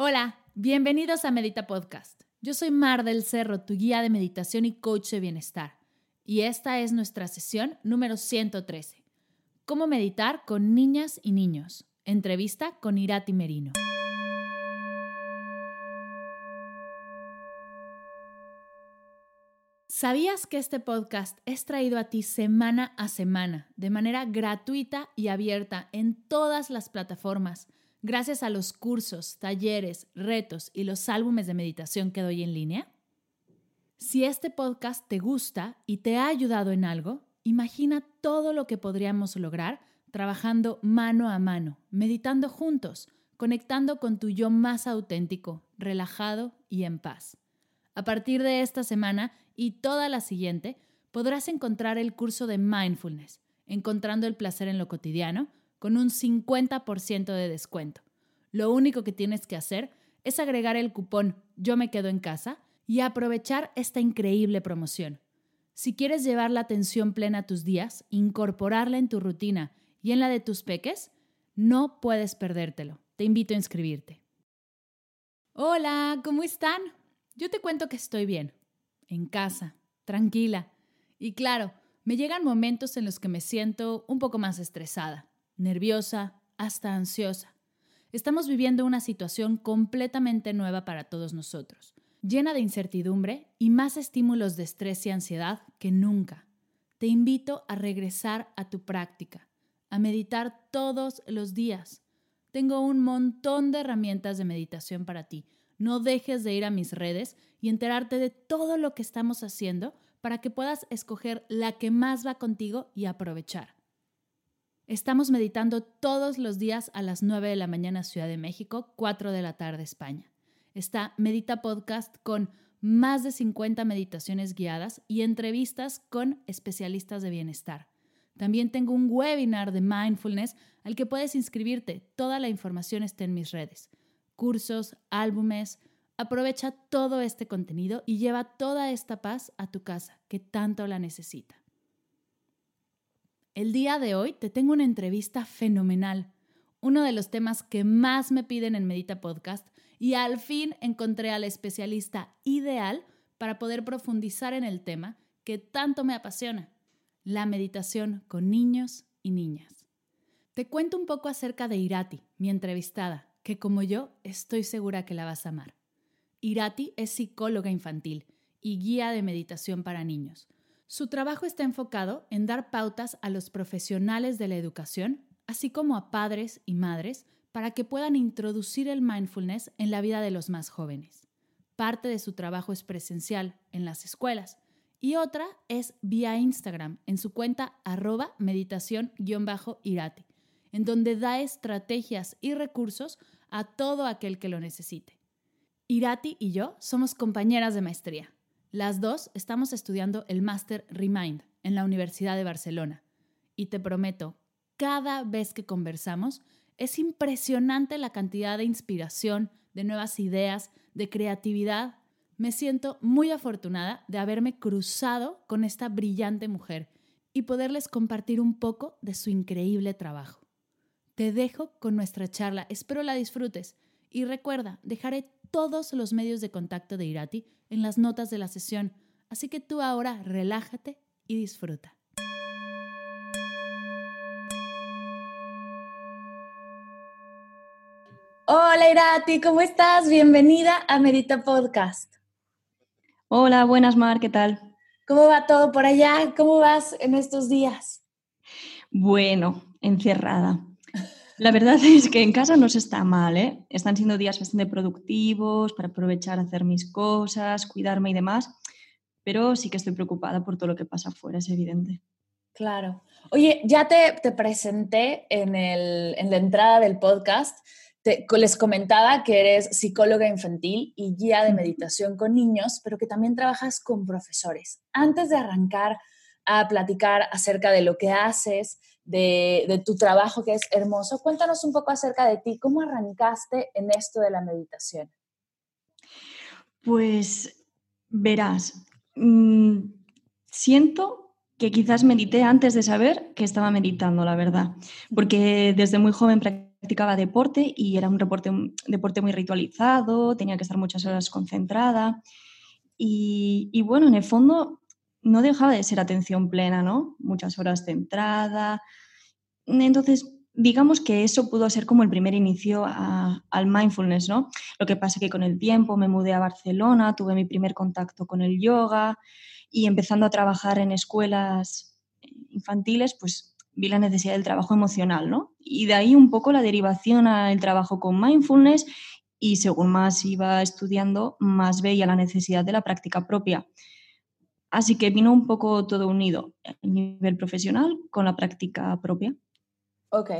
Hola, bienvenidos a Medita Podcast. Yo soy Mar del Cerro, tu guía de meditación y coach de bienestar. Y esta es nuestra sesión número 113. Cómo meditar con niñas y niños. Entrevista con Irati Merino. ¿Sabías que este podcast es traído a ti semana a semana, de manera gratuita y abierta en todas las plataformas? Gracias a los cursos, talleres, retos y los álbumes de meditación que doy en línea? Si este podcast te gusta y te ha ayudado en algo, imagina todo lo que podríamos lograr trabajando mano a mano, meditando juntos, conectando con tu yo más auténtico, relajado y en paz. A partir de esta semana y toda la siguiente, podrás encontrar el curso de mindfulness, encontrando el placer en lo cotidiano, con un 50% de descuento. Lo único que tienes que hacer es agregar el cupón Yo me quedo en casa y aprovechar esta increíble promoción. Si quieres llevar la atención plena a tus días, incorporarla en tu rutina y en la de tus peques, no puedes perdértelo. Te invito a inscribirte. Hola, ¿cómo están? Yo te cuento que estoy bien, en casa, tranquila. Y claro, me llegan momentos en los que me siento un poco más estresada nerviosa, hasta ansiosa. Estamos viviendo una situación completamente nueva para todos nosotros, llena de incertidumbre y más estímulos de estrés y ansiedad que nunca. Te invito a regresar a tu práctica, a meditar todos los días. Tengo un montón de herramientas de meditación para ti. No dejes de ir a mis redes y enterarte de todo lo que estamos haciendo para que puedas escoger la que más va contigo y aprovechar. Estamos meditando todos los días a las 9 de la mañana Ciudad de México, 4 de la tarde España. Está Medita Podcast con más de 50 meditaciones guiadas y entrevistas con especialistas de bienestar. También tengo un webinar de mindfulness al que puedes inscribirte. Toda la información está en mis redes. Cursos, álbumes. Aprovecha todo este contenido y lleva toda esta paz a tu casa, que tanto la necesita. El día de hoy te tengo una entrevista fenomenal, uno de los temas que más me piden en Medita Podcast y al fin encontré al especialista ideal para poder profundizar en el tema que tanto me apasiona, la meditación con niños y niñas. Te cuento un poco acerca de Irati, mi entrevistada, que como yo estoy segura que la vas a amar. Irati es psicóloga infantil y guía de meditación para niños su trabajo está enfocado en dar pautas a los profesionales de la educación, así como a padres y madres, para que puedan introducir el mindfulness en la vida de los más jóvenes. Parte de su trabajo es presencial en las escuelas y otra es vía Instagram en su cuenta arroba meditación-irati, en donde da estrategias y recursos a todo aquel que lo necesite. Irati y yo somos compañeras de maestría. Las dos estamos estudiando el máster Remind en la Universidad de Barcelona. Y te prometo, cada vez que conversamos, es impresionante la cantidad de inspiración, de nuevas ideas, de creatividad. Me siento muy afortunada de haberme cruzado con esta brillante mujer y poderles compartir un poco de su increíble trabajo. Te dejo con nuestra charla, espero la disfrutes y recuerda, dejaré todos los medios de contacto de Irati en las notas de la sesión, así que tú ahora relájate y disfruta. Hola Irati, ¿cómo estás? Bienvenida a Medita Podcast. Hola, buenas Mar, ¿qué tal? ¿Cómo va todo por allá? ¿Cómo vas en estos días? Bueno, encerrada. La verdad es que en casa no se está mal, ¿eh? Están siendo días bastante productivos para aprovechar hacer mis cosas, cuidarme y demás, pero sí que estoy preocupada por todo lo que pasa afuera, es evidente. Claro. Oye, ya te, presenté en, la entrada del podcast. les comentaba que eres psicóloga infantil y guía de meditación con niños, pero que también trabajas con profesores. Antes de arrancar a platicar acerca de lo que haces, de, de, tu trabajo que es hermoso, cuéntanos un poco acerca de ti. ¿Cómo arrancaste en esto de la meditación? Pues verás, mm, siento que quizás medité antes de saber que estaba meditando, la verdad, porque desde muy joven practicaba deporte y era un deporte, deporte muy ritualizado, tenía que estar muchas horas concentrada y, y, bueno, en el fondo no dejaba de ser atención plena, ¿no? Muchas horas centrada. Entonces, digamos que eso pudo ser como el primer inicio al mindfulness, ¿no? Lo que pasa que con el tiempo me mudé a Barcelona, tuve mi primer contacto con el yoga y empezando a trabajar en escuelas infantiles, pues vi la necesidad del trabajo emocional, ¿no? Y de ahí un poco la derivación al trabajo con mindfulness y según más iba estudiando, más veía la necesidad de la práctica propia. Así que vino un poco todo unido, a nivel profesional con la práctica propia. Ok.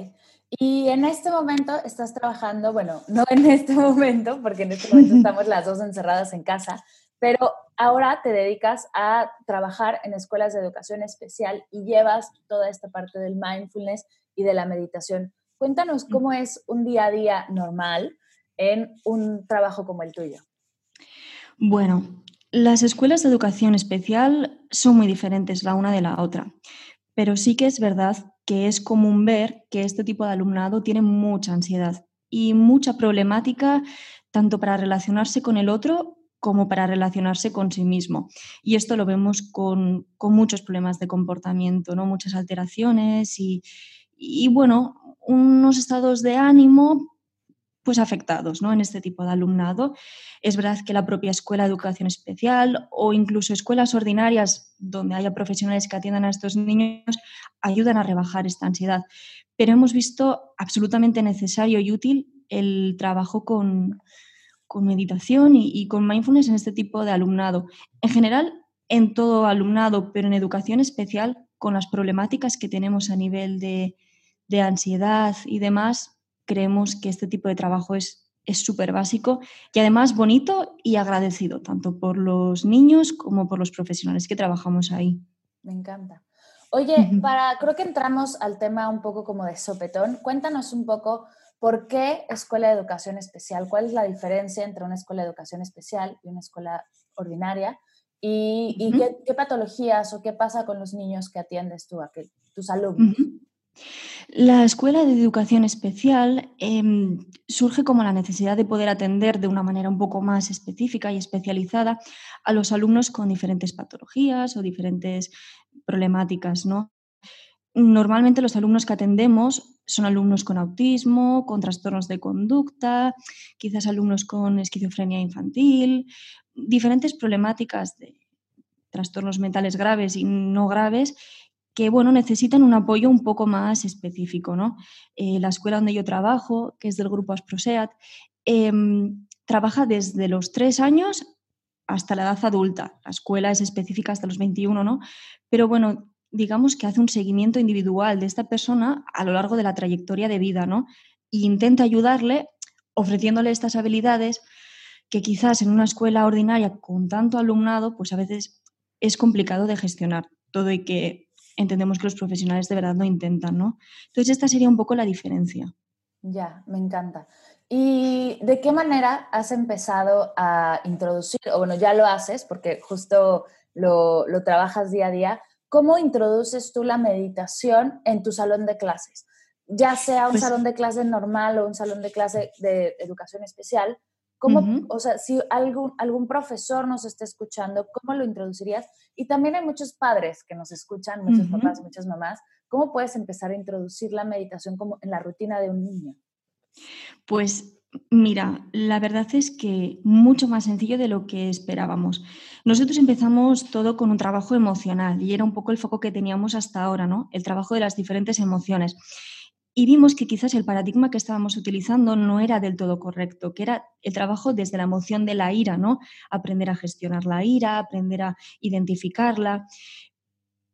Y en este momento estás trabajando, bueno, no en este momento, porque en este momento estamos las dos encerradas en casa, pero ahora te dedicas a trabajar en escuelas de educación especial y llevas toda esta parte del mindfulness y de la meditación. Cuéntanos cómo es un día a día normal en un trabajo como el tuyo. Bueno, las escuelas de educación especial son muy diferentes la una de la otra, pero sí que es verdad que es común ver que este tipo de alumnado tiene mucha ansiedad y mucha problemática tanto para relacionarse con el otro como para relacionarse con sí mismo. Y esto lo vemos con, muchos problemas de comportamiento, ¿no? muchas alteraciones y, y, bueno, unos estados de ánimo pues afectados ¿no? en este tipo de alumnado. Es verdad que la propia escuela de educación especial o incluso escuelas ordinarias donde haya profesionales que atiendan a estos niños ayudan a rebajar esta ansiedad. Pero hemos visto absolutamente necesario y útil el trabajo con, con meditación y, con mindfulness en este tipo de alumnado. En general, en todo alumnado, pero en educación especial, con las problemáticas que tenemos a nivel de, ansiedad y demás, creemos que este tipo de trabajo es súper básico y además bonito y agradecido, tanto por los niños como por los profesionales que trabajamos ahí. Me encanta. Oye, para, creo que entramos al tema un poco como de sopetón. Cuéntanos un poco ¿Por qué escuela de educación especial? ¿Cuál es la diferencia entre una escuela de educación especial y una escuela ordinaria? ¿Y, qué, patologías o qué pasa con los niños que atiendes tú, a que, tus alumnos? La escuela de educación especial em, surge como la necesidad de poder atender de una manera un poco más específica y especializada a los alumnos con diferentes patologías o diferentes problemáticas, ¿no? Normalmente los alumnos que atendemos son alumnos con autismo, con trastornos de conducta, quizás alumnos con esquizofrenia infantil, diferentes problemáticas de trastornos mentales graves y no graves que bueno, necesitan un apoyo un poco más específico. ¿no? Eh, la escuela donde yo trabajo, que es del grupo Asproseat, em, trabaja desde los tres años hasta la edad adulta. La escuela es específica hasta los 21, ¿no? Pero bueno, digamos que hace un seguimiento individual de esta persona a lo largo de la trayectoria de vida, ¿no? E intenta ayudarle ofreciéndole estas habilidades que quizás en una escuela ordinaria con tanto alumnado, pues a veces es complicado de gestionar todo y que entendemos que los profesionales de verdad lo intentan, ¿no? Entonces esta sería un poco la diferencia. Ya, me encanta. ¿Y de qué manera has empezado a introducir, o bueno, ya lo haces, porque justo lo, lo trabajas día a día, ¿cómo introduces tú la meditación en tu salón de clases? Ya sea un pues salón de clase normal o un salón de clase de educación especial, ¿cómo, o sea, si algún, algún profesor nos está escuchando, ¿cómo lo introducirías? Y también hay muchos padres que nos escuchan, muchos papás, muchas mamás. ¿Cómo puedes empezar a introducir la meditación como en la rutina de un niño? Pues Mira, la verdad es que mucho más sencillo de lo que esperábamos. Nosotros empezamos todo con un trabajo emocional y era un poco el foco que teníamos hasta ahora, ¿no? El trabajo de las diferentes emociones. Y vimos que quizás el paradigma que estábamos utilizando no era del todo correcto, que era el trabajo desde la emoción de la ira, ¿no? Aprender a gestionar la ira, aprender a identificarla.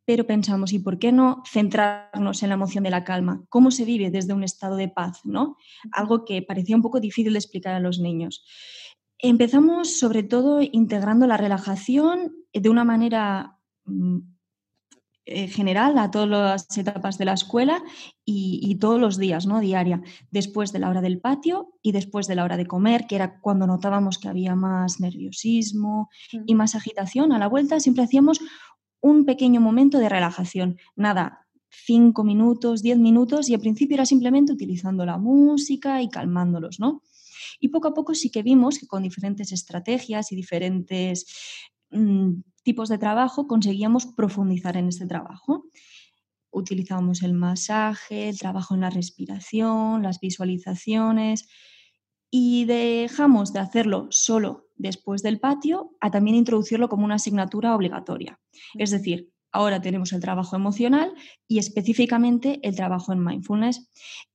pero pensamos, ¿y por qué no centrarnos en la emoción de la calma? ¿Cómo se vive desde un estado de paz? ¿no? Algo que parecía un poco difícil de explicar a los niños. Empezamos sobre todo integrando la relajación de una manera mm, eh, general a todas las etapas de la escuela y, todos los días, ¿no? Diaria, después de la hora del patio y después de la hora de comer, que era cuando notábamos que había más nerviosismo y más agitación. A la vuelta siempre hacíamos un pequeño momento de relajación. Nada, cinco minutos, diez minutos y al principio era simplemente utilizando la música y calmándolos, ¿no? Y poco a poco sí que vimos que con diferentes estrategias y diferentes mm, tipos de trabajo conseguíamos profundizar en este trabajo. Utilizábamos el masaje, el trabajo en la respiración, las visualizaciones y dejamos de hacerlo solo después del patio a también introducirlo como una asignatura obligatoria. Es decir, ahora tenemos el trabajo emocional y específicamente el trabajo en mindfulness.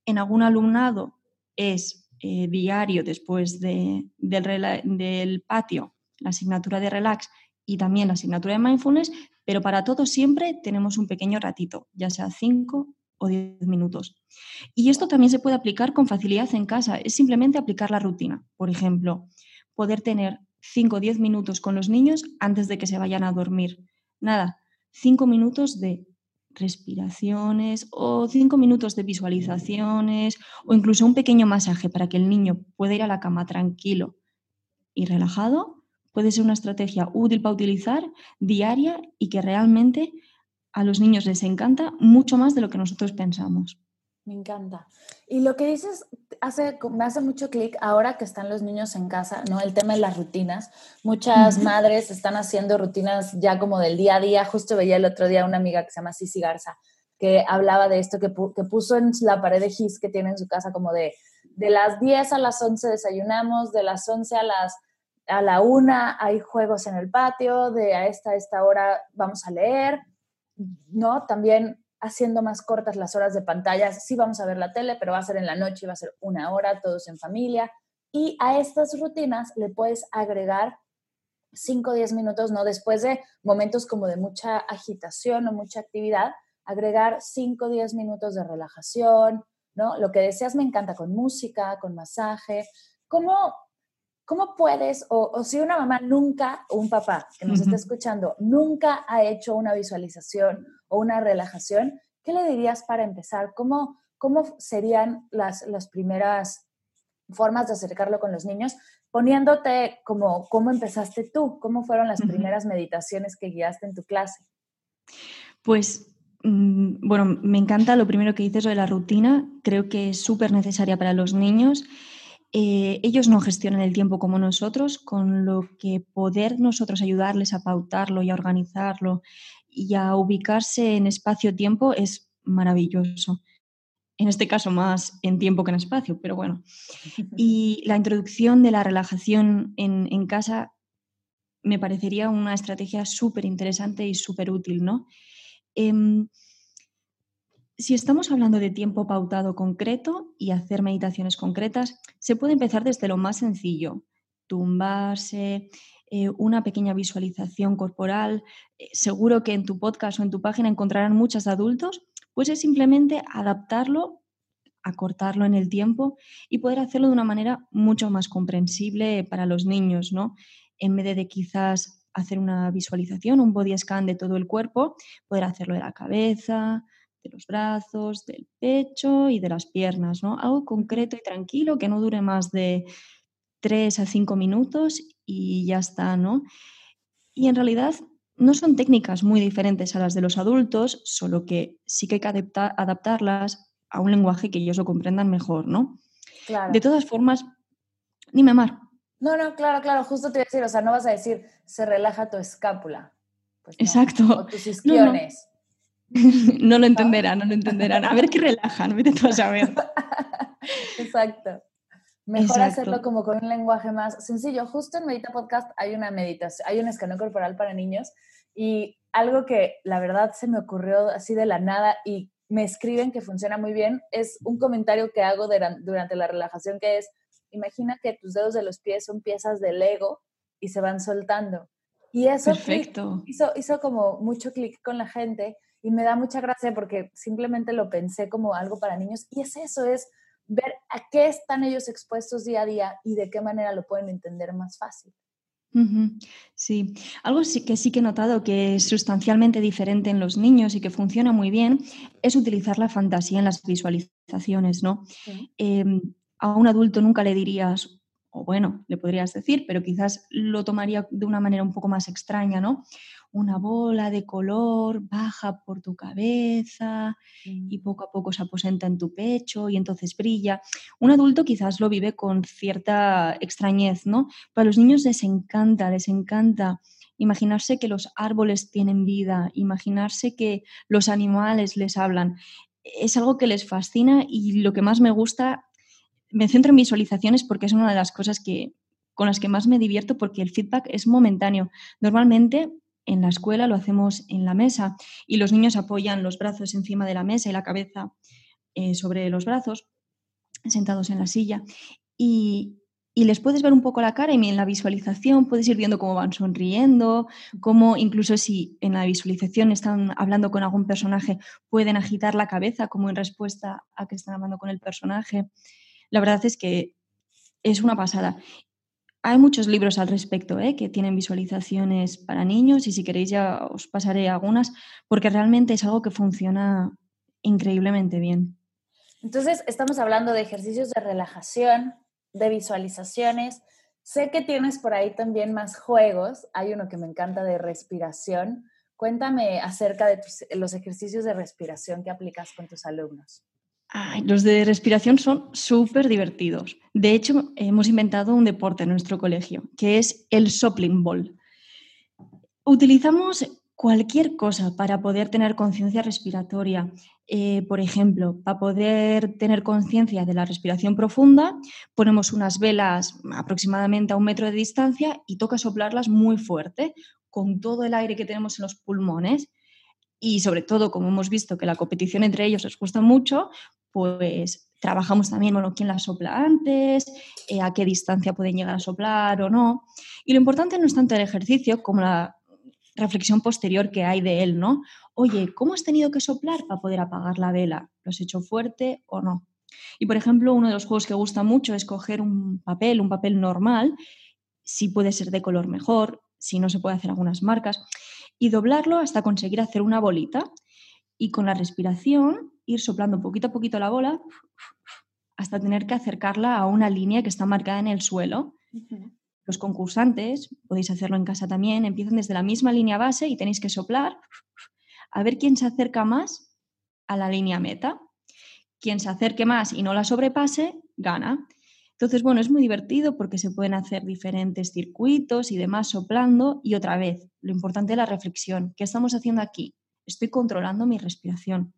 En algún alumnado es eh, diario después del, del patio la asignatura de relax y también la asignatura de mindfulness, pero para todos siempre tenemos un pequeño ratito, ya sea 5 o 10 minutos. Y esto también se puede aplicar con facilidad en casa, es simplemente aplicar la rutina. Por ejemplo, poder tener 5 o 10 minutos con los niños antes de que se vayan a dormir. Nada, 5 minutos de respiraciones o 5 minutos de visualizaciones o incluso un pequeño masaje para que el niño pueda ir a la cama tranquilo y relajado puede ser una estrategia útil para utilizar diaria y que realmente a los niños les encanta mucho más de lo que nosotros pensamos. Me encanta. Y lo que dices hace, me hace mucho clic ahora que están los niños en casa, ¿no? El tema de las rutinas. Muchas madres están haciendo rutinas ya como del día a día. Justo veía el otro día una amiga que se llama Cici Garza, que hablaba de esto, que, que puso en la pared de GIS que tiene en su casa como de, de las 10 a las 11 desayunamos, de las 11 a las a la una hay juegos en el patio, de a esta, esta hora vamos a leer, ¿no? También haciendo más cortas las horas de pantalla, sí vamos a ver la tele, pero va a ser en la noche, va a ser una hora, todos en familia. Y a estas rutinas le puedes agregar 5 o 10 minutos, ¿no? Después de momentos como de mucha agitación o mucha actividad, agregar 5 o 10 minutos de relajación, ¿no? Lo que deseas me encanta con música, con masaje. ¿Cómo ¿Cómo puedes, o, si una mamá nunca, o un papá que nos está escuchando, nunca ha hecho una visualización o una relajación, ¿qué le dirías para empezar? ¿Cómo, cómo serían las, las primeras formas de acercarlo con los niños? Poniéndote como cómo empezaste tú, cómo fueron las primeras meditaciones que guiaste en tu clase. Pues mm, bueno, me encanta lo primero que dices de la rutina, creo que es súper necesaria para los niños eh, ellos no gestionan el tiempo como nosotros, con lo que poder nosotros ayudarles a pautarlo y a organizarlo y a ubicarse en espacio-tiempo es maravilloso. En este caso más en tiempo que en espacio, pero bueno. Y la introducción de la relajación en, casa me parecería una estrategia súper interesante y súper útil, ¿no? Em, si estamos hablando de tiempo pautado concreto y hacer meditaciones concretas, se puede empezar desde lo más sencillo, tumbarse, eh, una pequeña visualización corporal. Eh, seguro que en tu podcast o en tu página encontrarán muchos adultos, pues es simplemente adaptarlo, acortarlo en el tiempo y poder hacerlo de una manera mucho más comprensible para los niños, ¿no? En vez de quizás hacer una visualización, un body scan de todo el cuerpo, poder hacerlo de la cabeza, de los brazos, del pecho y de las piernas, ¿no? Algo concreto y tranquilo que no dure más de 3 a 5 minutos y ya está, ¿no? Y en realidad no son técnicas muy diferentes a las de los adultos, solo que sí que hay que adaptarlas a un lenguaje que ellos lo comprendan mejor, ¿no? Claro. De todas formas, dime, Mar. No, no, claro, claro, justo te iba a decir, o sea, no vas a decir, se relaja tu escápula. Pues Exacto. O tus isquiones. no lo entenderán, no lo entenderán. A ver qué relajan, vete tú a saber. Exacto. Mejor hacerlo como con un lenguaje más sencillo. Justo en Medita Podcast hay una meditación, hay un escaneo corporal para niños y algo que la verdad se me ocurrió así de la nada y me escriben que funciona muy bien es un comentario que hago durante la relajación que es, imagina que tus dedos de los pies son piezas de Lego y se van soltando Y eso hizo, hizo como mucho clic con la gente y me da mucha gracia porque simplemente lo pensé como algo para niños y es eso, es ver a qué están ellos expuestos día a día y de qué manera lo pueden entender más fácil. Sí, algo que sí que he notado que es sustancialmente diferente en los niños y que funciona muy bien es utilizar la fantasía en las visualizaciones, ¿no? Em, a un adulto nunca le dirías, o bueno, le podrías decir, pero quizás lo tomaría de una manera un poco más extraña, ¿no? una bola de color baja por tu cabeza y poco a poco se aposenta en tu pecho y entonces brilla. Un adulto quizás lo vive con cierta extrañez, ¿no? Para los niños les encanta, les encanta imaginarse que los árboles tienen vida, imaginarse que los animales les hablan. Es algo que les fascina y lo que más me gusta, me centro en visualizaciones porque es una de las cosas que, con las que más me divierto porque el feedback es momentáneo. Normalmente en la escuela lo hacemos en la mesa y los niños apoyan los brazos encima de la mesa y la cabeza eh, sobre los brazos, sentados en la silla. Y, les puedes ver un poco la cara y en la visualización puedes ir viendo cómo van sonriendo, cómo incluso si en la visualización están hablando con algún personaje, pueden agitar la cabeza como en respuesta a que están hablando con el personaje. La verdad es que es una pasada. Hay muchos libros al respecto ¿eh? que tienen visualizaciones para niños y si queréis ya os pasaré algunas porque realmente es algo que funciona increíblemente bien. Entonces, estamos hablando de ejercicios de relajación, de visualizaciones. Sé que tienes por ahí también más juegos. Hay uno que me encanta de respiración. Cuéntame acerca de los ejercicios de respiración que aplicas con tus alumnos los de respiración son súper divertidos. De hecho, hemos inventado un deporte en nuestro colegio, que es el sopling ball. Utilizamos cualquier cosa para poder tener conciencia respiratoria. Eh, por ejemplo, para poder tener conciencia de la respiración profunda, ponemos unas velas aproximadamente a un metro de distancia y toca soplarlas muy fuerte, con todo el aire que tenemos en los pulmones. Y sobre todo, como hemos visto que la competición entre ellos les cuesta mucho, pues trabajamos también, bueno, quién la sopla antes, eh, a qué distancia pueden llegar a soplar o no. Y lo importante no es tanto el ejercicio como la reflexión posterior que hay de él, ¿no? Oye, ¿cómo has tenido que soplar para poder apagar la vela? ¿Lo has hecho fuerte o no? Y por ejemplo, uno de los juegos que gusta mucho es coger un papel, un papel normal, si puede ser de color mejor, si no se puede hacer algunas marcas, y doblarlo hasta conseguir hacer una bolita. Y con la respiración ir soplando poquito a poquito la bola hasta tener que acercarla a una línea que está marcada en el suelo. Los concursantes, podéis hacerlo en casa también, empiezan desde la misma línea base y tenéis que soplar a ver quién se acerca más a la línea meta. Quien se acerque más y no la sobrepase, gana. Entonces, bueno, es muy divertido porque se pueden hacer diferentes circuitos y demás soplando. Y otra vez, lo importante es la reflexión. ¿Qué estamos haciendo aquí? Estoy controlando mi respiración.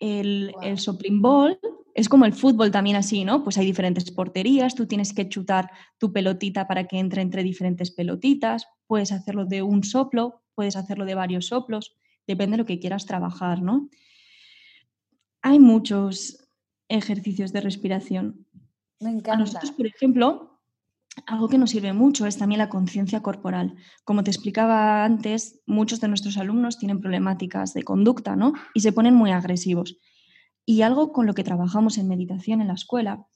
El, el sopling ball es como el fútbol también así, ¿no? Pues hay diferentes porterías, tú tienes que chutar tu pelotita para que entre entre diferentes pelotitas, puedes hacerlo de un soplo, puedes hacerlo de varios soplos, depende de lo que quieras trabajar, ¿no? Hay muchos ejercicios de respiración. Me encanta. A nosotros, por ejemplo, algo que nos sirve mucho es también la conciencia corporal. Como te explicaba antes, muchos de nuestros alumnos tienen problemáticas de conducta ¿no? y se ponen muy agresivos. Y algo con lo que trabajamos en meditación en la escuela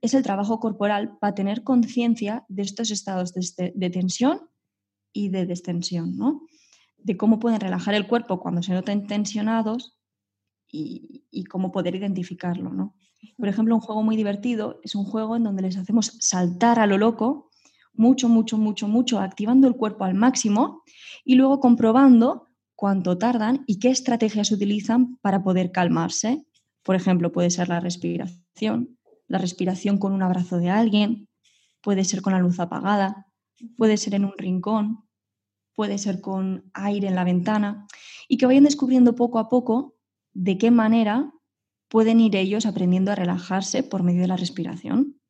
es el trabajo corporal para tener conciencia de estos estados de, tensión y de destensión, ¿no? de cómo pueden relajar el cuerpo cuando se notan tensionados y, y cómo poder identificarlo. ¿no? Por ejemplo, un juego muy divertido es un juego en donde les hacemos saltar a lo loco, mucho, mucho, mucho, mucho, activando el cuerpo al máximo y luego comprobando cuánto tardan y qué estrategias utilizan para poder calmarse. Por ejemplo, puede ser la respiración, la respiración con un abrazo de alguien, puede ser con la luz apagada, puede ser en un rincón, puede ser con aire en la ventana y que vayan descubriendo poco a poco de qué manera pueden ir ellos aprendiendo a relajarse por medio de la respiración.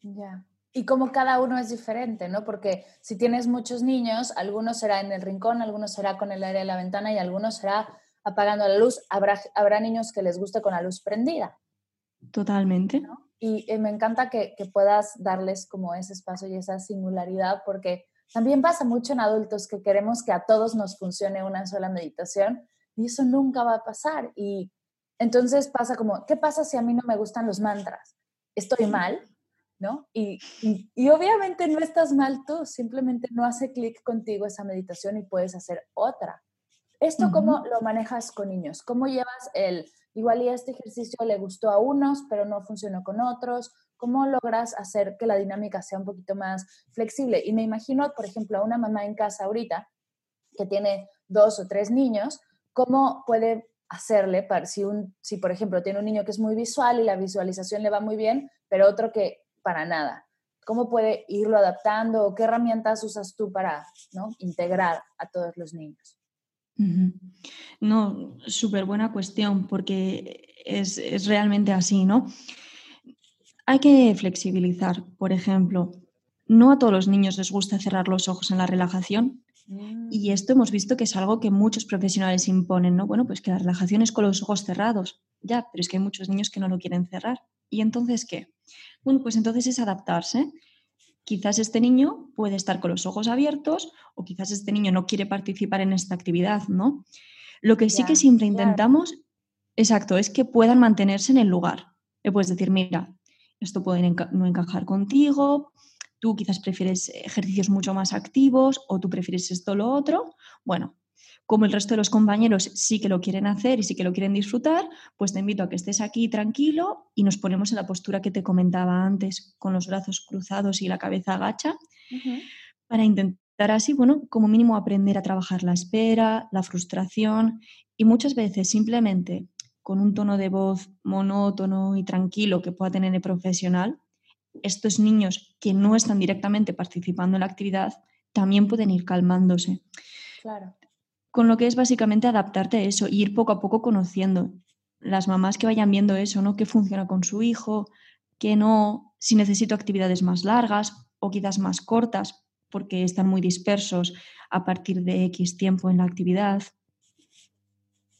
Ya. Y como cada uno es diferente, ¿no? Porque si tienes muchos niños, algunos será en el rincón, algunos será con el aire de la ventana y algunos será apagando la luz. Habrá, habrá niños que les guste con la luz prendida. Totalmente. Y eh, me encanta que, que, puedas darles como ese espacio y esa singularidad porque También pasa mucho en adultos que queremos que a todos nos funcione una sola meditación y eso nunca va a pasar. Y entonces pasa como, ¿qué pasa si a mí no me gustan los mantras? ¿Estoy mal? ¿No? Y, y, obviamente no estás mal tú, simplemente no hace clic contigo esa meditación y puedes hacer otra. ¿Esto cómo lo manejas con niños? ¿Cómo llevas el, igual y este ejercicio le gustó a unos, pero no funcionó con otros? ¿Cómo logras hacer que la dinámica sea un poquito más flexible? Y me imagino, por ejemplo, a una mamá en casa ahorita que tiene dos o tres niños, ¿cómo puede hacerle para si, un, si, por ejemplo, tiene un niño que es muy visual y la visualización le va muy bien, pero otro que para nada? ¿Cómo puede irlo adaptando qué herramientas usas tú para ¿no? integrar a todos los niños? No, súper buena cuestión porque es, es realmente así, ¿no? Hay que flexibilizar, por ejemplo, no a todos los niños les gusta cerrar los ojos en la relajación y esto hemos visto que es algo que muchos profesionales imponen, ¿no? Bueno, pues que la relajación es con los ojos cerrados, ya, pero es que hay muchos niños que no lo quieren cerrar. ¿Y entonces qué? Bueno, pues entonces es adaptarse. Quizás este niño puede estar con los ojos abiertos o quizás este niño no quiere participar en esta actividad, ¿no? Lo que sí que siempre intentamos, exacto, es que puedan mantenerse en el lugar. Le puedes decir, mira, esto puede no encajar contigo, tú quizás prefieres ejercicios mucho más activos o tú prefieres esto o lo otro. Bueno, como el resto de los compañeros sí que lo quieren hacer y sí que lo quieren disfrutar, pues te invito a que estés aquí tranquilo y nos ponemos en la postura que te comentaba antes, con los brazos cruzados y la cabeza agacha, para intentar así, bueno, como mínimo aprender a trabajar la espera, la frustración y muchas veces simplemente con un tono de voz monótono y tranquilo que pueda tener el profesional, estos niños que no están directamente participando en la actividad también pueden ir calmándose. Claro. Con lo que es básicamente adaptarte a eso, e ir poco a poco conociendo. Las mamás que vayan viendo eso, ¿no? ¿Qué funciona con su hijo? ¿Qué no? Si necesito actividades más largas o quizás más cortas, porque están muy dispersos a partir de X tiempo en la actividad.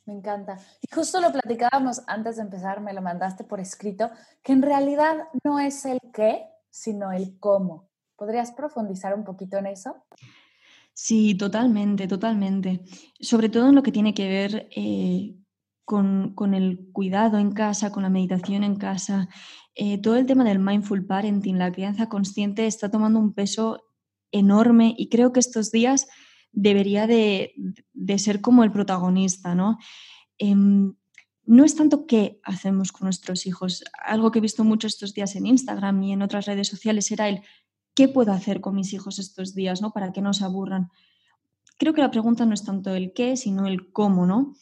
Me encanta. Y justo lo platicábamos antes de empezar, me lo mandaste por escrito, que en realidad no es el qué, sino el cómo. ¿Podrías profundizar un poquito en eso? Sí, totalmente, totalmente. Sobre todo en lo que tiene que ver eh, con, el cuidado en casa, con la meditación en casa. Eh, todo el tema del mindful parenting, la crianza consciente, está tomando un peso enorme y creo que estos días debería de, ser como el protagonista, ¿no? Em, no es tanto qué hacemos con nuestros hijos. Algo que he visto mucho estos días en Instagram y en otras redes sociales era el qué puedo hacer con mis hijos estos días, ¿no? Para que no se aburran. Creo que la pregunta no es tanto el qué, sino el cómo, ¿no?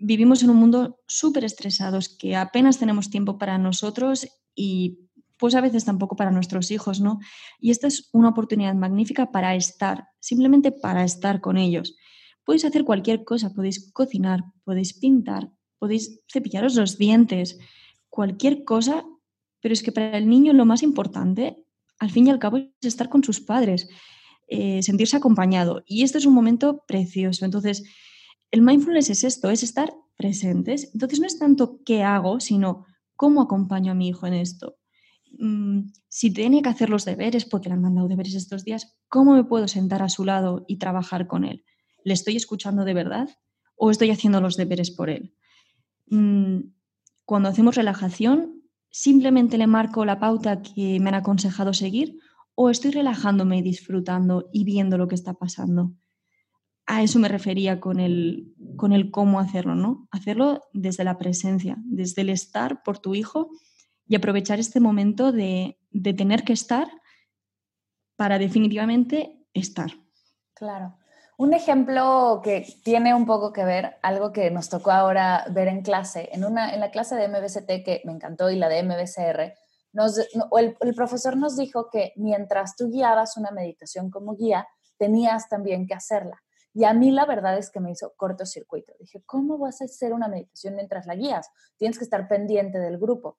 Vivimos en un mundo súper estresados que apenas tenemos tiempo para nosotros y pues a veces tampoco para nuestros hijos, ¿no? Y esta es una oportunidad magnífica para estar, simplemente para estar con ellos. Podéis hacer cualquier cosa, podéis cocinar, podéis pintar, podéis cepillaros los dientes, cualquier cosa, pero es que para el niño lo más importante, al fin y al cabo, es estar con sus padres, eh, sentirse acompañado. Y este es un momento precioso. Entonces, el mindfulness es esto, es estar presentes. Entonces, no es tanto qué hago, sino cómo acompaño a mi hijo en esto. Mm, si tiene que hacer los deberes, porque le han mandado deberes estos días, ¿cómo me puedo sentar a su lado y trabajar con él? ¿Le estoy escuchando de verdad o estoy haciendo los deberes por él? Mm, cuando hacemos relajación, ¿simplemente le marco la pauta que me han aconsejado seguir o estoy relajándome y disfrutando y viendo lo que está pasando? A eso me refería con el, con el cómo hacerlo, ¿no? Hacerlo desde la presencia, desde el estar por tu hijo y aprovechar este momento de, tener que estar para definitivamente estar. Claro. Un ejemplo que tiene un poco que ver, algo que nos tocó ahora ver en clase, en, una, en la clase de MBCT que me encantó y la de MBCR, nos, el, el, profesor nos dijo que mientras tú guiabas una meditación como guía, tenías también que hacerla. Y a mí la verdad es que me hizo cortocircuito. Dije, ¿cómo vas a hacer una meditación mientras la guías? Tienes que estar pendiente del grupo.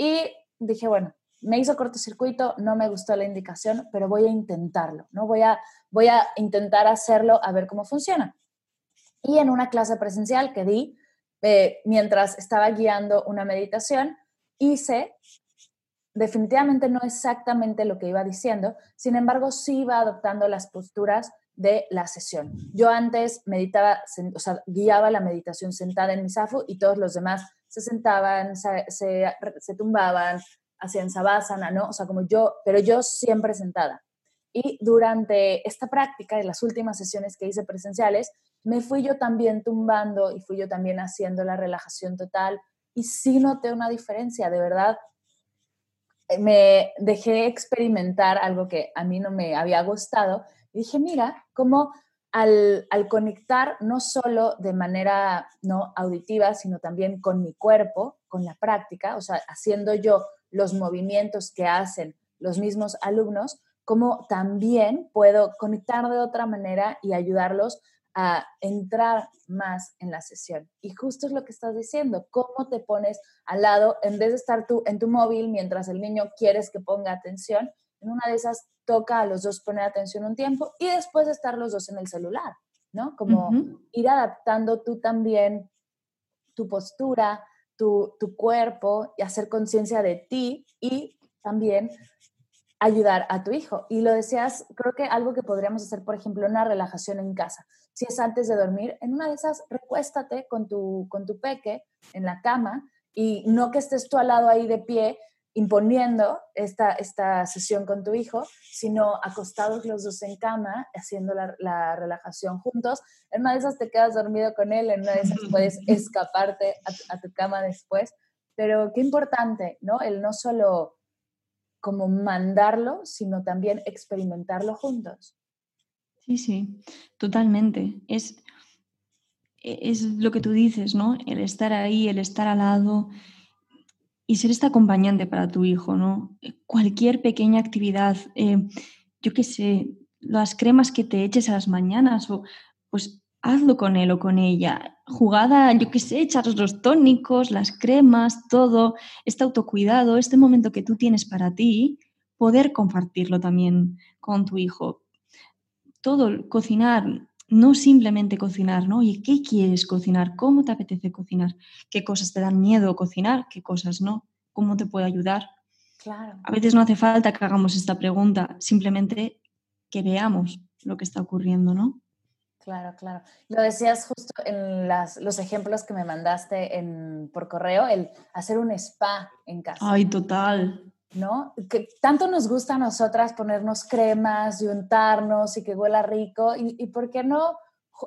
Y dije, bueno, me hizo cortocircuito, no me gustó la indicación, pero voy a intentarlo, ¿no? Voy a, voy a intentar hacerlo a ver cómo funciona. Y en una clase presencial que di, eh, mientras estaba guiando una meditación, hice definitivamente no exactamente lo que iba diciendo, sin embargo sí iba adoptando las posturas de la sesión. Yo antes meditaba, o sea, guiaba la meditación sentada en mi zafu y todos los demás se sentaban, se, se, tumbaban, hacían sabásana, ¿no? O sea, como yo, pero yo siempre sentada. Y durante esta práctica, en las últimas sesiones que hice presenciales, me fui yo también tumbando y fui yo también haciendo la relajación total y sí noté una diferencia, de verdad. Eh, me dejé experimentar algo que a mí no me había gustado y dije, mira, cómo al, conectar no solo de manera no auditiva, sino también con mi cuerpo, con la práctica, o sea, haciendo yo los movimientos que hacen los mismos alumnos, como también puedo conectar de otra manera y ayudarlos a entrar más en la sesión. Y justo es lo que estás diciendo, cómo te pones al lado, en vez de estar tú en tu móvil mientras el niño quieres que ponga atención, en una de esas toca a los dos poner atención un tiempo y después estar los dos en el celular, ¿no? Como ir adaptando tú también tu postura, tu, tu cuerpo y hacer conciencia de ti y también ayudar a tu hijo. Y lo decías, creo que algo que podríamos hacer, por ejemplo, una relajación en casa. Si es antes de dormir, en una de esas, recuéstate con tu, con tu peque en la cama y no que estés tú al lado ahí de pie imponiendo esta, esta sesión con tu hijo, sino acostados los dos en cama, haciendo la, relajación juntos. En una de esas te quedas dormido con él, en una de esas puedes escaparte a, a tu cama después. Pero qué importante, ¿no? El no solo como mandarlo, sino también experimentarlo juntos. Sí, sí, totalmente. Es, e, es lo que tú dices, ¿no? El estar ahí, el estar al lado y ser este acompañante para tu hijo, ¿no? Cualquier pequeña actividad, eh, yo qué sé, las cremas que te eches a las mañanas, o pues hazlo con él o con ella. Jugada, yo qué sé, echaros los tónicos, las cremas, todo, este autocuidado, este momento que tú tienes para ti, poder compartirlo también con tu hijo. Todo, cocinar, no simplemente cocinar, ¿no? ¿Y qué quieres cocinar? ¿Cómo te apetece cocinar? ¿Qué cosas te dan miedo cocinar? ¿Qué cosas no? ¿Cómo te puede ayudar? Claro. A veces no hace falta que hagamos esta pregunta, simplemente que veamos lo que está ocurriendo, ¿no? Claro, claro. Lo decías justo en las, los ejemplos que me mandaste en, por correo, el hacer un spa en casa. Ay, total. ¿No? Que tanto nos gusta a nosotras ponernos cremas y untarnos y que huela rico. ¿Y, y por qué no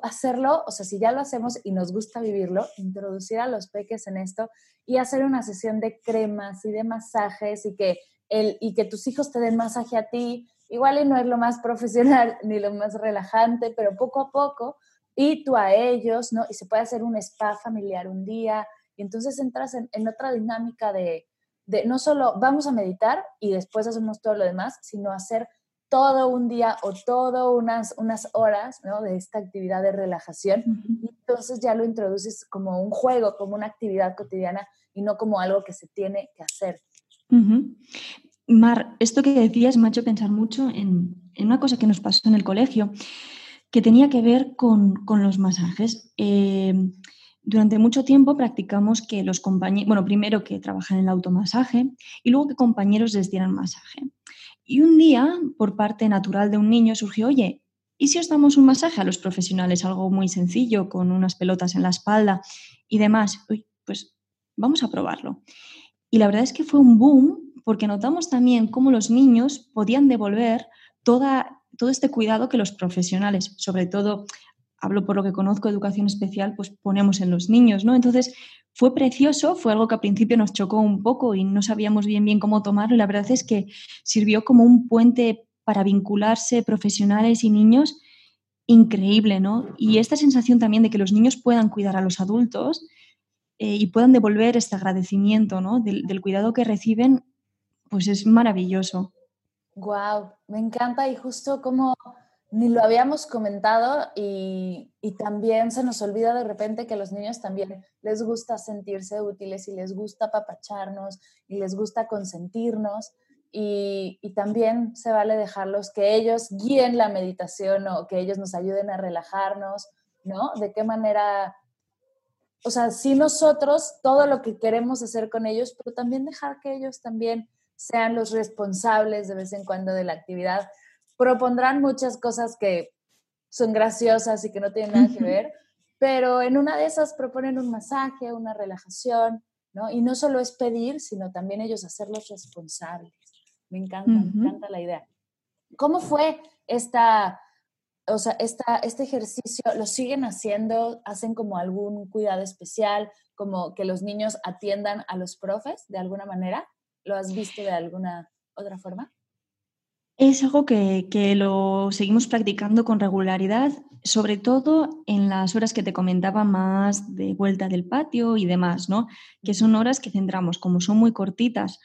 hacerlo? O sea, si ya lo hacemos y nos gusta vivirlo, introducir a los peques en esto y hacer una sesión de cremas y de masajes y que, el, y que tus hijos te den masaje a ti Igual y no es lo más profesional ni lo más relajante, pero poco a poco, y tú a ellos, ¿no? Y se puede hacer un spa familiar un día, y entonces entras en, otra dinámica de, de, no solo vamos a meditar y después hacemos todo lo demás, sino hacer todo un día o todo unas, unas horas ¿no? de esta actividad de relajación. y entonces ya lo introduces como un juego, como una actividad cotidiana y no como algo que se tiene que hacer. Mar, esto que decías me ha hecho pensar mucho en, una cosa que nos pasó en el colegio, que tenía que ver con, los masajes. Eh, durante mucho tiempo practicamos que los compañeros, bueno, primero que trabajan en el automasaje y luego que compañeros les dieran masaje. Y un día, por parte natural de un niño, surgió, oye, ¿y si os damos un masaje a los profesionales? Algo muy sencillo, con unas pelotas en la espalda y demás. pues vamos a probarlo. Y la verdad es que fue un boom porque notamos también cómo los niños podían devolver toda, todo este cuidado que los profesionales, sobre todo, hablo por lo que conozco, educación especial, pues ponemos en los niños, ¿no? Entonces, fue precioso, fue algo que al principio nos chocó un poco y no sabíamos bien bien cómo tomarlo la verdad es que sirvió como un puente para vincularse profesionales y niños increíble, ¿no? Y esta sensación también de que los niños puedan cuidar a los adultos eh, y puedan devolver este agradecimiento, ¿no? del cuidado que reciben pues es maravilloso. Wow, me encanta y justo como ni lo habíamos comentado y, también se nos olvida de repente que a los niños también les gusta sentirse útiles y les gusta papacharnos y les gusta consentirnos y, y también se vale dejarlos que ellos guíen la meditación o que ellos nos ayuden a relajarnos, ¿no? De qué manera o sea, sí nosotros todo lo que queremos hacer con ellos, pero también dejar que ellos también sean los responsables de vez en cuando de la actividad. Propondrán muchas cosas que son graciosas y que no tienen nada que ver, pero en una de esas proponen un masaje, una relajación, ¿no? Y no solo es pedir, sino también ellos hacerlos responsables. Me encanta, me encanta la idea. ¿Cómo fue esta, o sea, esta, este ejercicio? ¿Lo siguen haciendo? ¿Hacen como algún cuidado especial? ¿Como que los niños atiendan a los profes de alguna manera? ¿Lo has visto de alguna otra forma? Es algo que, que, lo seguimos practicando con regularidad, sobre todo en las horas que te comentaba más de vuelta del patio y demás, ¿no? Que son horas que centramos, como son muy cortitas,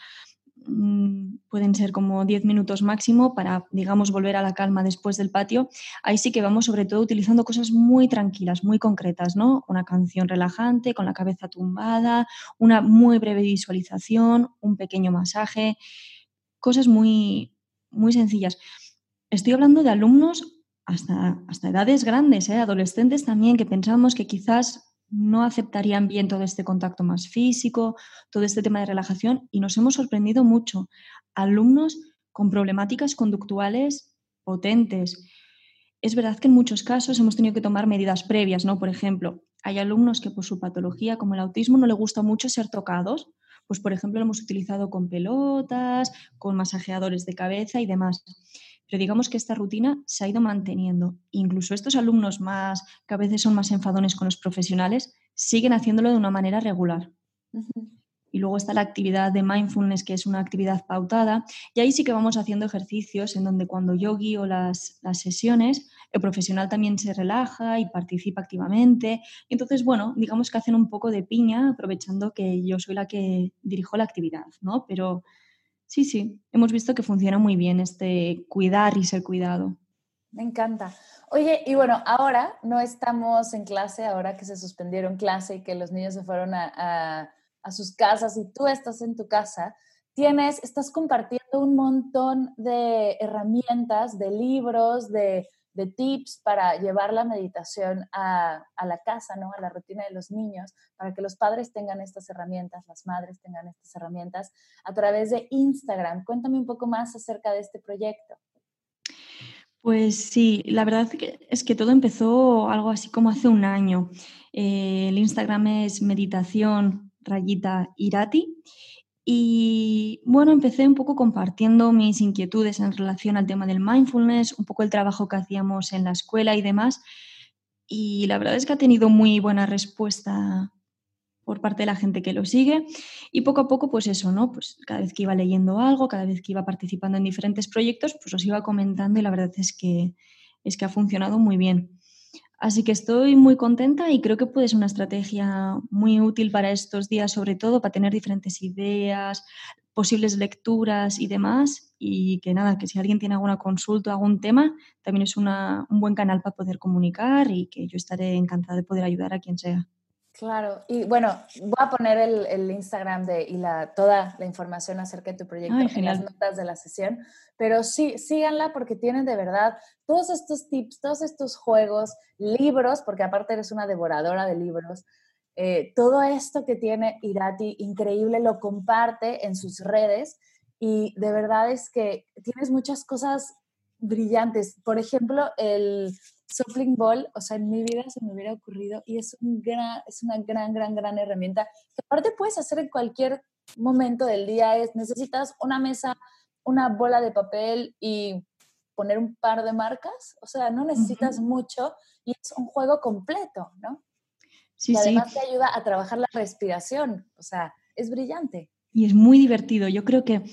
Mm, pueden ser como 10 minutos máximo para, digamos, volver a la calma después del patio. Ahí sí que vamos sobre todo utilizando cosas muy tranquilas, muy concretas, ¿no? Una canción relajante con la cabeza tumbada, una muy breve visualización, un pequeño masaje, cosas muy, muy sencillas. Estoy hablando de alumnos hasta, hasta edades grandes, ¿eh? adolescentes también, que pensamos que quizás no aceptarían bien todo este contacto más físico, todo este tema de relajación y nos hemos sorprendido mucho. Alumnos con problemáticas conductuales potentes. Es verdad que en muchos casos hemos tenido que tomar medidas previas, ¿no? Por ejemplo, hay alumnos que por su patología, como el autismo, no le gusta mucho ser tocados. Pues, por ejemplo, lo hemos utilizado con pelotas, con masajeadores de cabeza y demás pero digamos que esta rutina se ha ido manteniendo. Incluso estos alumnos más, que a veces son más enfadones con los profesionales, siguen haciéndolo de una manera regular. Y luego está la actividad de mindfulness, que es una actividad pautada. Y ahí sí que vamos haciendo ejercicios en donde cuando yo guío las, las sesiones, el profesional también se relaja y participa activamente. Entonces, bueno, digamos que hacen un poco de piña, aprovechando que yo soy la que dirijo la actividad, ¿no? Pero Sí, sí, hemos visto que funciona muy bien este cuidar y ser cuidado. Me encanta. Oye, y bueno, ahora no estamos en clase, ahora que se suspendieron clase y que los niños se fueron a, a sus casas y tú estás en tu casa, tienes, estás compartiendo un montón de herramientas, de libros, de de tips para llevar la meditación a, la casa, ¿no? a la rutina de los niños, para que los padres tengan estas herramientas, las madres tengan estas herramientas a través de Instagram. Cuéntame un poco más acerca de este proyecto. Pues sí, la verdad es que todo empezó algo así como hace un año. Eh, el Instagram es meditación rayita irati y bueno, empecé un poco compartiendo mis inquietudes en relación al tema del mindfulness, un poco el trabajo que hacíamos en la escuela y demás. Y la verdad es que ha tenido muy buena respuesta por parte de la gente que lo sigue. Y poco a poco, pues eso, ¿no? Pues cada vez que iba leyendo algo, cada vez que iba participando en diferentes proyectos, pues os iba comentando y la verdad es que, es que ha funcionado muy bien. Así que estoy muy contenta y creo que puede ser una estrategia muy útil para estos días, sobre todo para tener diferentes ideas, posibles lecturas y demás. Y que nada, que si alguien tiene alguna consulta, algún tema, también es un buen canal para poder comunicar y que yo estaré encantada de poder ayudar a quien sea. Claro, y bueno, voy a poner el, Instagram de, y la, toda la información acerca de tu proyecto en las notas de la sesión, pero sí, síganla porque tienen de verdad todos estos tips, todos estos juegos, libros, porque aparte eres una devoradora de libros, eh, todo esto que tiene Irati, increíble, lo comparte en sus redes y de verdad es que tienes muchas cosas brillantes. Por ejemplo, el Softling Ball, o sea, en mi vida se me hubiera ocurrido y es, un gran, es una gran, gran, gran herramienta que aparte puedes hacer en cualquier momento del día. Es, necesitas una mesa, una bola de papel y poner un par de marcas, o sea, no necesitas mucho y es un juego completo, ¿no? Sí, y además te ayuda a trabajar la respiración, o sea, es brillante. Y es muy divertido. Yo creo que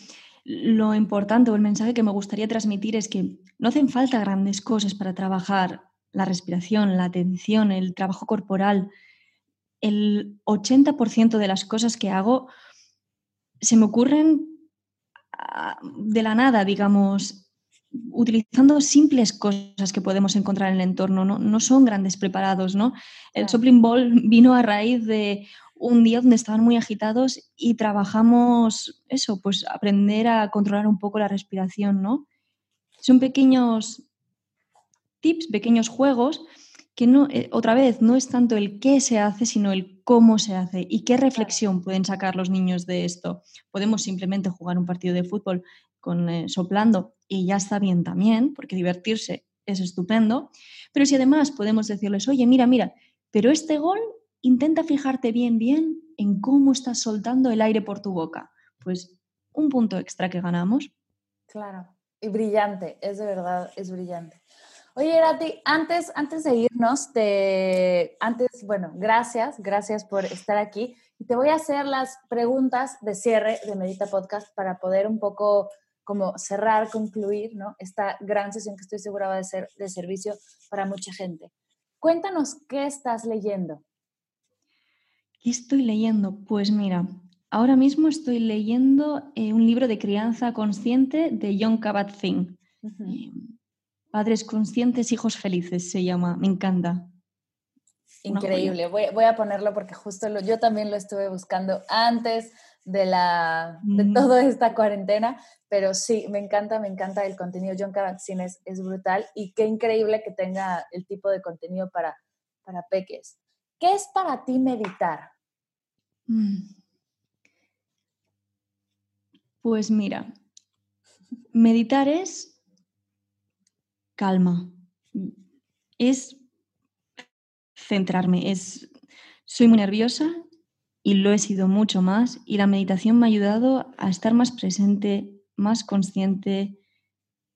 lo importante o el mensaje que me gustaría transmitir es que no hacen falta grandes cosas para trabajar la respiración, la atención, el trabajo corporal. El 80% de las cosas que hago se me ocurren ah, de la nada, digamos, utilizando simples cosas que podemos encontrar en el entorno, no, son grandes preparados, ¿no? El Soplin Ball vino a raíz de un día donde estaban muy agitados y trabajamos eso, pues aprender a controlar un poco la respiración, ¿no? Son pequeños tips, pequeños juegos que no, eh, otra vez, no es tanto el qué se hace, sino el cómo se hace y qué reflexión pueden sacar los niños de esto. Podemos simplemente jugar un partido de fútbol eh, soplando y ya está bien también, porque divertirse es estupendo, pero si además podemos decirles, oye, mira, mira, pero este gol intenta fijarte bien, bien en cómo estás soltando el aire por tu boca. Pues un punto extra que ganamos. Claro, y brillante, es de verdad, es brillante. Oye, Irati, antes, antes de irnos, te, antes, bueno, gracias, gracias por estar aquí. Y te voy a hacer las preguntas de cierre de Medita Podcast para poder un poco como cerrar, concluir, ¿no? Esta gran sesión que estoy segura va a ser de servicio para mucha gente. Cuéntanos qué estás leyendo. ¿Qué estoy leyendo? Pues mira, ahora mismo estoy leyendo eh, un libro de crianza consciente de John Kabat-Zinn. Padres conscientes, hijos felices se llama, me encanta. Increíble, voy, a ponerlo porque justo yo también lo estuve buscando antes de, la, de mm. toda esta cuarentena, pero sí, me encanta, me encanta el contenido. John Kabat-Zinn es, brutal y qué increíble que tenga el tipo de contenido para, para peques. ¿Qué es para ti meditar? Mm. Pues mira, meditar es calma. Es centrarme, es soy muy nerviosa y lo he sido mucho más y la meditación me ha ayudado a estar más presente, más consciente,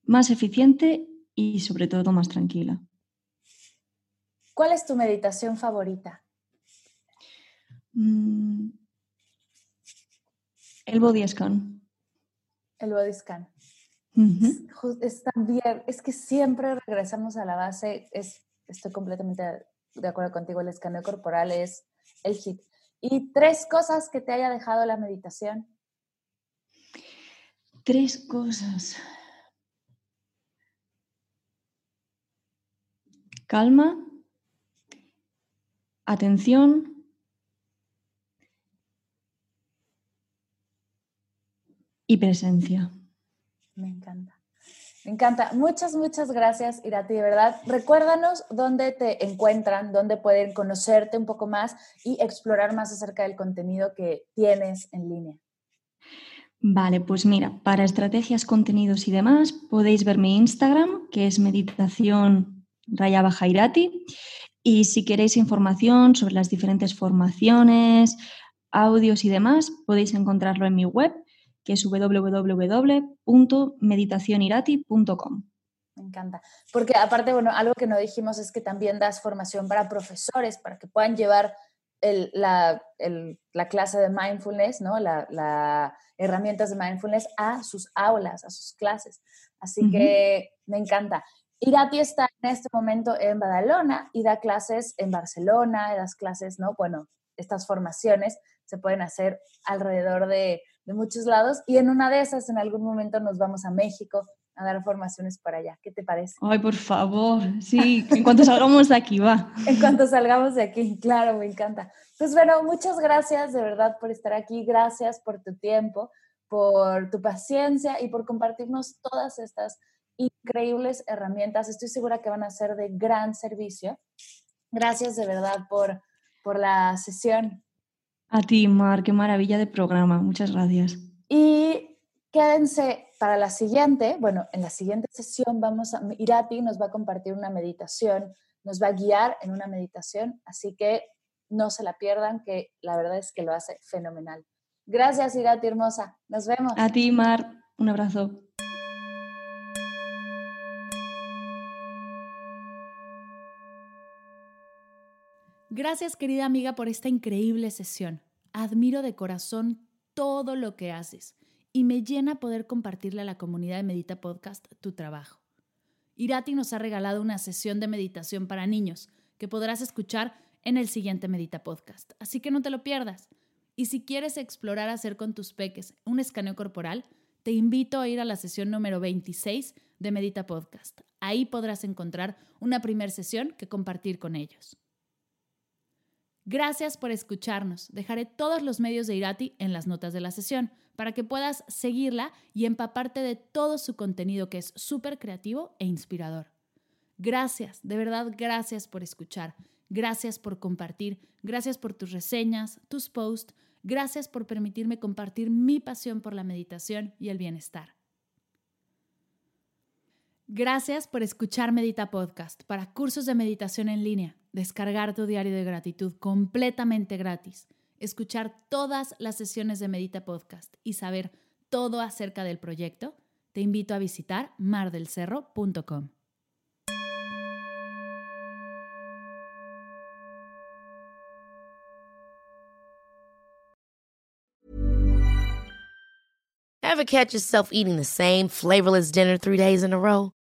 más eficiente y sobre todo más tranquila. ¿Cuál es tu meditación favorita? Mm, el body scan. El body scan es, también, es que siempre regresamos a la base, es, estoy completamente de acuerdo contigo, el escaneo corporal es el hit. ¿Y tres cosas que te haya dejado la meditación? Tres cosas. Calma, atención y presencia. Me encanta. Me encanta. Muchas, muchas gracias, Irati, de verdad. Recuérdanos dónde te encuentran, dónde pueden conocerte un poco más y explorar más acerca del contenido que tienes en línea. Vale, pues mira, para estrategias, contenidos y demás, podéis ver mi Instagram, que es meditación raya baja Irati. Y si queréis información sobre las diferentes formaciones, audios y demás, podéis encontrarlo en mi web, que es www.meditacionirati.com. Me encanta. Porque aparte, bueno, algo que no dijimos es que también das formación para profesores, para que puedan llevar la, clase de mindfulness, ¿no? La, herramientas de mindfulness a sus aulas, a sus clases. Así que me encanta. Irati está en este momento en Badalona y da clases en Barcelona, das clases, ¿no? Bueno, estas formaciones se pueden hacer alrededor de de muchos lados y en una de esas en algún momento nos vamos a México a dar formaciones para allá. ¿Qué te parece? Ay, por favor, sí, en cuanto salgamos de aquí, va. en cuanto salgamos de aquí, claro, me encanta. Pues bueno, muchas gracias de verdad por estar aquí, gracias por tu tiempo, por tu paciencia y por compartirnos todas estas increíbles herramientas. Estoy segura que van a ser de gran servicio. Gracias de verdad por, por la sesión. A ti, Mar, qué maravilla de programa. Muchas gracias. Y quédense para la siguiente. Bueno, en la siguiente sesión vamos a, Irati nos va a compartir una meditación, nos va a guiar en una meditación, así que no se la pierdan, que la verdad es que lo hace fenomenal. Gracias, Irati hermosa. Nos vemos. A ti, Mar. Un abrazo. Gracias querida amiga por esta increíble sesión. Admiro de corazón todo lo que haces y me llena poder compartirle a la comunidad de Medita Podcast tu trabajo. Irati nos ha regalado una sesión de meditación para niños que podrás escuchar en el siguiente Medita Podcast, así que no te lo pierdas. Y si quieres explorar hacer con tus peques un escaneo corporal, te invito a ir a la sesión número 26 de Medita Podcast. Ahí podrás encontrar una primera sesión que compartir con ellos. Gracias por escucharnos. Dejaré todos los medios de Irati en las notas de la sesión para que puedas seguirla y empaparte de todo su contenido que es súper creativo e inspirador. Gracias, de verdad, gracias por escuchar. Gracias por compartir. Gracias por tus reseñas, tus posts. Gracias por permitirme compartir mi pasión por la meditación y el bienestar. Gracias por escuchar Medita Podcast para cursos de meditación en línea, descargar tu diario de gratitud completamente gratis, escuchar todas las sesiones de Medita Podcast y saber todo acerca del proyecto. Te invito a visitar mardelcerro.com. Ever catch yourself eating the same flavorless dinner three days in a row?